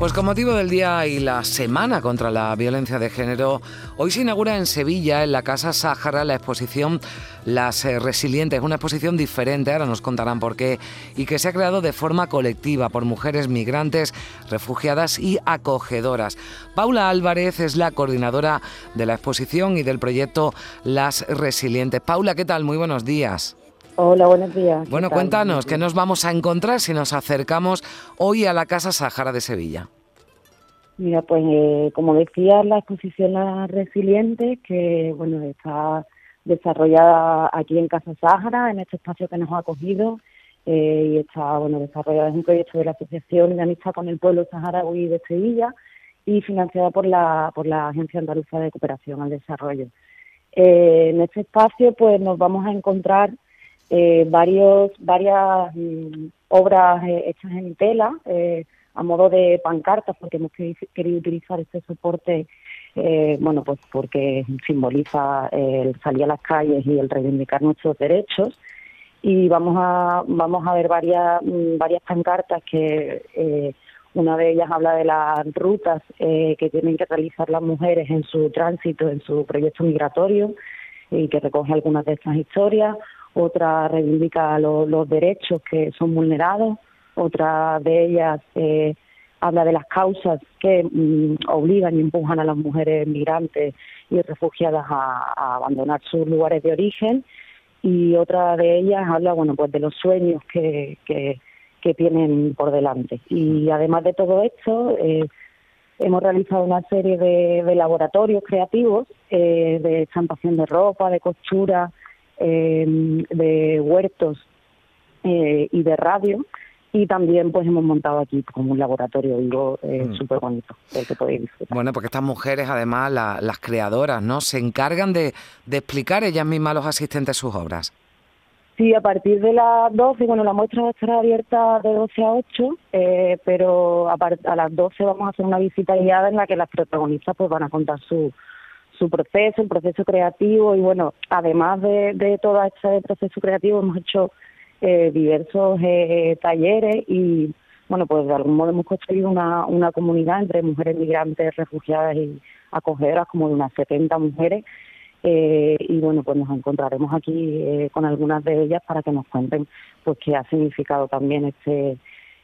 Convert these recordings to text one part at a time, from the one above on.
Pues con motivo del día y la semana contra la violencia de género, hoy se inaugura en Sevilla, en la Casa Sáhara, la exposición Las eh, Resilientes, una exposición diferente, ahora nos contarán por qué, y que se ha creado de forma colectiva por mujeres migrantes, refugiadas y acogedoras. Paula Álvarez es la coordinadora de la exposición y del proyecto Las Resilientes. Paula, ¿qué tal? Muy buenos días. Hola, buenos días. Bueno, cuéntanos, ¿qué nos vamos a encontrar si nos acercamos hoy a la Casa Sáhara de Sevilla? Mira, pues eh, como decía, la exposición Las Resilientes, que bueno, está desarrollada aquí en Casa Sáhara, en este espacio que nos ha acogido, eh, y está bueno desarrollada en un proyecto de la Asociación de Amistad con el Pueblo Saharaui de Sevilla y financiada por la, por la Agencia Andaluza de Cooperación al Desarrollo. Eh, en este espacio pues nos vamos a encontrar eh, varios, varias mm, obras eh, hechas en tela eh, a modo de pancartas porque hemos querido utilizar este soporte bueno pues porque simboliza el salir a las calles y el reivindicar nuestros derechos. Y vamos a vamos a ver varias mm, varias pancartas que una de ellas habla de las rutas que tienen que realizar las mujeres en su tránsito en su proyecto migratorio y que recoge algunas de estas historias otra reivindica los derechos que son vulnerados, otra de ellas eh, habla de las causas que mm, obligan y empujan a las mujeres migrantes y refugiadas a, abandonar sus lugares de origen. Y otra de ellas habla bueno pues de los sueños que, que, tienen por delante. Y además de todo esto eh, hemos realizado una serie de, laboratorios creativos eh, de estampación de ropa de costura Em, de huertos eh, y de radio y también pues hemos montado aquí como un laboratorio vivo eh, mm. súper bonito del que podéis disfrutar. Bueno, porque estas mujeres además, las creadoras, ¿no? Se encargan de, de explicar ellas mismas a los asistentes sus obras. Sí, a partir de las 12, bueno, la muestra estará abierta de 12 a 8, eh, pero a, a las 12 vamos a hacer una visita guiada en la que las protagonistas pues van a contar su, su proceso, el proceso creativo y bueno, además de, de todo este proceso creativo hemos hecho eh, diversos eh, talleres y bueno, pues de algún modo hemos construido una, una comunidad entre mujeres migrantes, refugiadas y acogedoras, como de unas 70 mujeres. Eh, y bueno, pues nos encontraremos aquí con algunas de ellas para que nos cuenten pues qué ha significado también este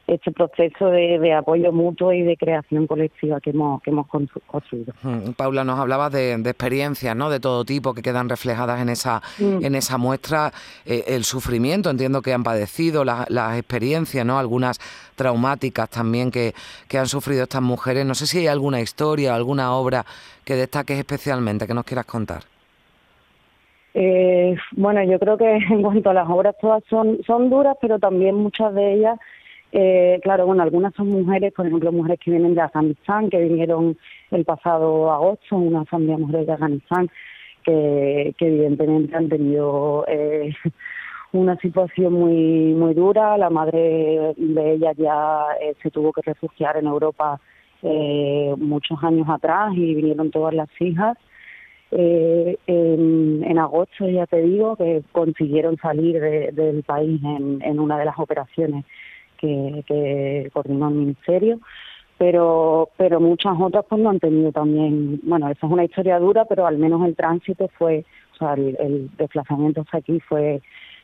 este proceso de, apoyo mutuo y de creación colectiva que hemos, que hemos construido. Mm, Paula, nos hablabas de, experiencias ¿no? de todo tipo que quedan reflejadas en esa, mm. en esa muestra. Eh, el sufrimiento, entiendo que han padecido, las experiencias, ¿no? algunas traumáticas también que, que han sufrido estas mujeres. No sé si hay alguna historia, alguna obra que destaques especialmente, que nos quieras contar. Eh, bueno, yo creo que en cuanto a las obras todas son, son duras, pero también muchas de ellas eh, claro, bueno, algunas son mujeres, por ejemplo, mujeres que vienen de Afganistán, que vinieron el pasado agosto, una familia de mujeres de Afganistán, que, evidentemente han tenido eh, una situación muy muy dura. La madre de ellas ya eh, se tuvo que refugiar en Europa eh, muchos años atrás y vinieron todas las hijas. Eh, en, agosto, ya te digo, que consiguieron salir del país en una de las operaciones que, que coordinó el ministerio pero pero muchas otras pues no han tenido también bueno esa es una historia dura pero al menos el tránsito fue o sea el, desplazamiento hasta aquí fue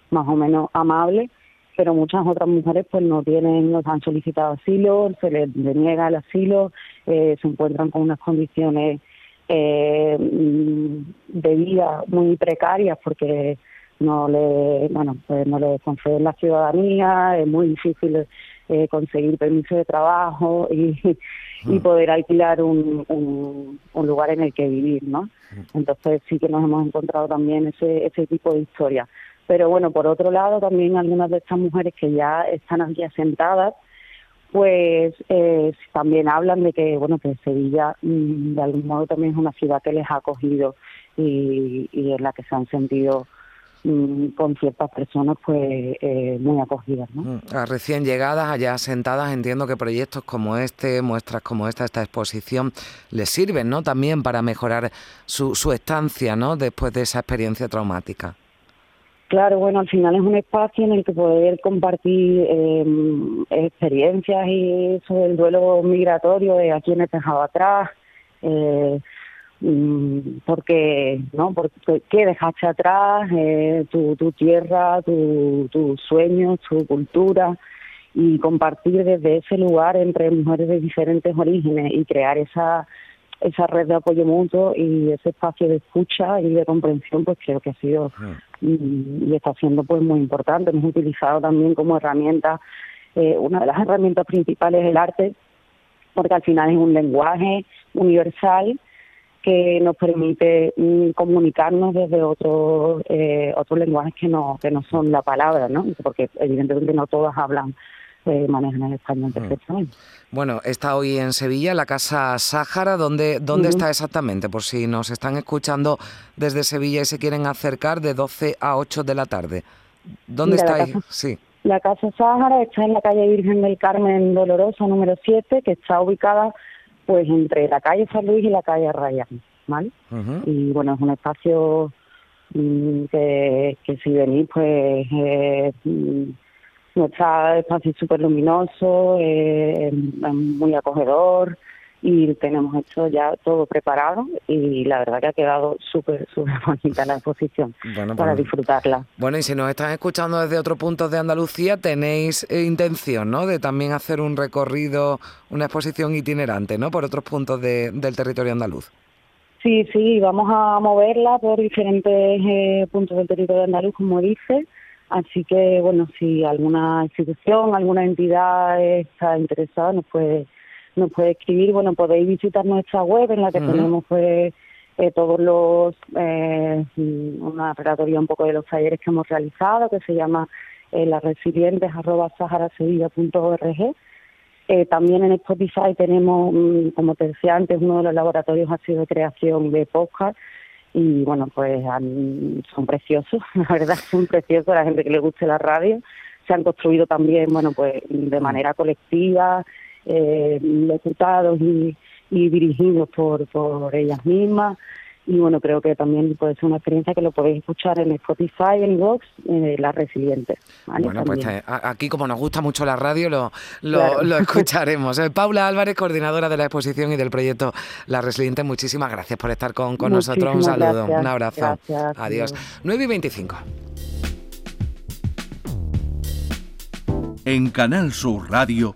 más o menos amable pero muchas otras mujeres pues no tienen no han solicitado asilo se les deniega el asilo eh, se encuentran con unas condiciones eh, de vida muy precarias porque no le bueno pues no le conceden la ciudadanía es muy difícil eh, conseguir permiso de trabajo y, y poder alquilar un, un, lugar en el que vivir no entonces sí que nos hemos encontrado también ese ese tipo de historia. Pero bueno por otro lado también algunas de estas mujeres que ya están aquí asentadas pues eh, también hablan de que bueno que Sevilla mm, de algún modo también es una ciudad que les ha acogido y, y en la que se han sentido con ciertas personas pues eh, muy acogidas. ¿no? Mm, a recién llegadas, allá sentadas, entiendo que proyectos como este, muestras como esta, esta exposición, les sirven ¿no? también para mejorar su, su estancia ¿no? después de esa experiencia traumática. Claro, bueno, al final es un espacio en el que poder compartir eh, experiencias y sobre el duelo migratorio de a quienes dejado atrás, eh, mm, porque, ¿no? Porque, ¿Qué dejaste atrás? Eh, tu, tu tierra, tus tu sueños, tu cultura y compartir desde ese lugar entre mujeres de diferentes orígenes y crear esa esa red de apoyo mutuo y ese espacio de escucha y de comprensión, pues creo que ha sido y, está siendo pues muy importante. Hemos utilizado también como herramienta, eh, una de las herramientas principales del arte, porque al final es un lenguaje universal que nos permite mm, comunicarnos desde otros eh, otros lenguajes que no que no son la palabra, ¿no? Porque evidentemente no todas hablan se manejan en español mm. perfectamente. Bueno, está hoy en Sevilla, la Casa Sáhara. ¿Dónde, dónde está exactamente? Por si nos están escuchando desde Sevilla y se quieren acercar de 12 a 8 de la tarde. ¿Dónde está ahí? Sí. La Casa Sáhara está en la calle Virgen del Carmen Dolorosa, número 7, que está ubicada pues entre la calle San Luis y la calle Rayán, ¿vale? Y bueno, es un espacio mm, que, que si venís pues eh, mm, nuestra espacio súper luminoso, eh, muy acogedor y tenemos hecho ya todo preparado y la verdad que ha quedado súper, súper bonita la exposición para disfrutarla. Bueno, y si nos están escuchando desde otros puntos de Andalucía, tenéis eh, intención, ¿no?, de también hacer un recorrido, una exposición itinerante, ¿no?, por otros puntos de, del territorio andaluz. Sí, sí, vamos a moverla por diferentes eh, puntos del territorio andaluz, como dice, Así que, bueno, si alguna institución, alguna entidad está interesada, nos puede, nos puede escribir. Bueno, podéis visitar nuestra web en la que tenemos, pues, eh, todos los, eh, una relatoría un poco de los talleres que hemos realizado, que se llama eh, las resilientes arroba Eh, también en Spotify tenemos, mm, como te decía antes, uno de los laboratorios ha sido de creación de podcast y bueno, pues son preciosos, la verdad son preciosos, la gente que le guste la radio. Se han construido también, bueno, pues de manera colectiva, eh, ejecutados y, y dirigidos por, por ellas mismas y bueno, creo que también puede ser una experiencia que lo podéis escuchar en Spotify, en Vox, eh, La Resiliente. Bueno, pues eh, aquí como nos gusta mucho la radio, lo, lo, escucharemos. Eh, Paula Álvarez, coordinadora de la exposición y del proyecto La Resiliente, muchísimas gracias por estar con, con nosotros. Un saludo, un abrazo. Adiós. 9 y 25. En Canal Sur Radio,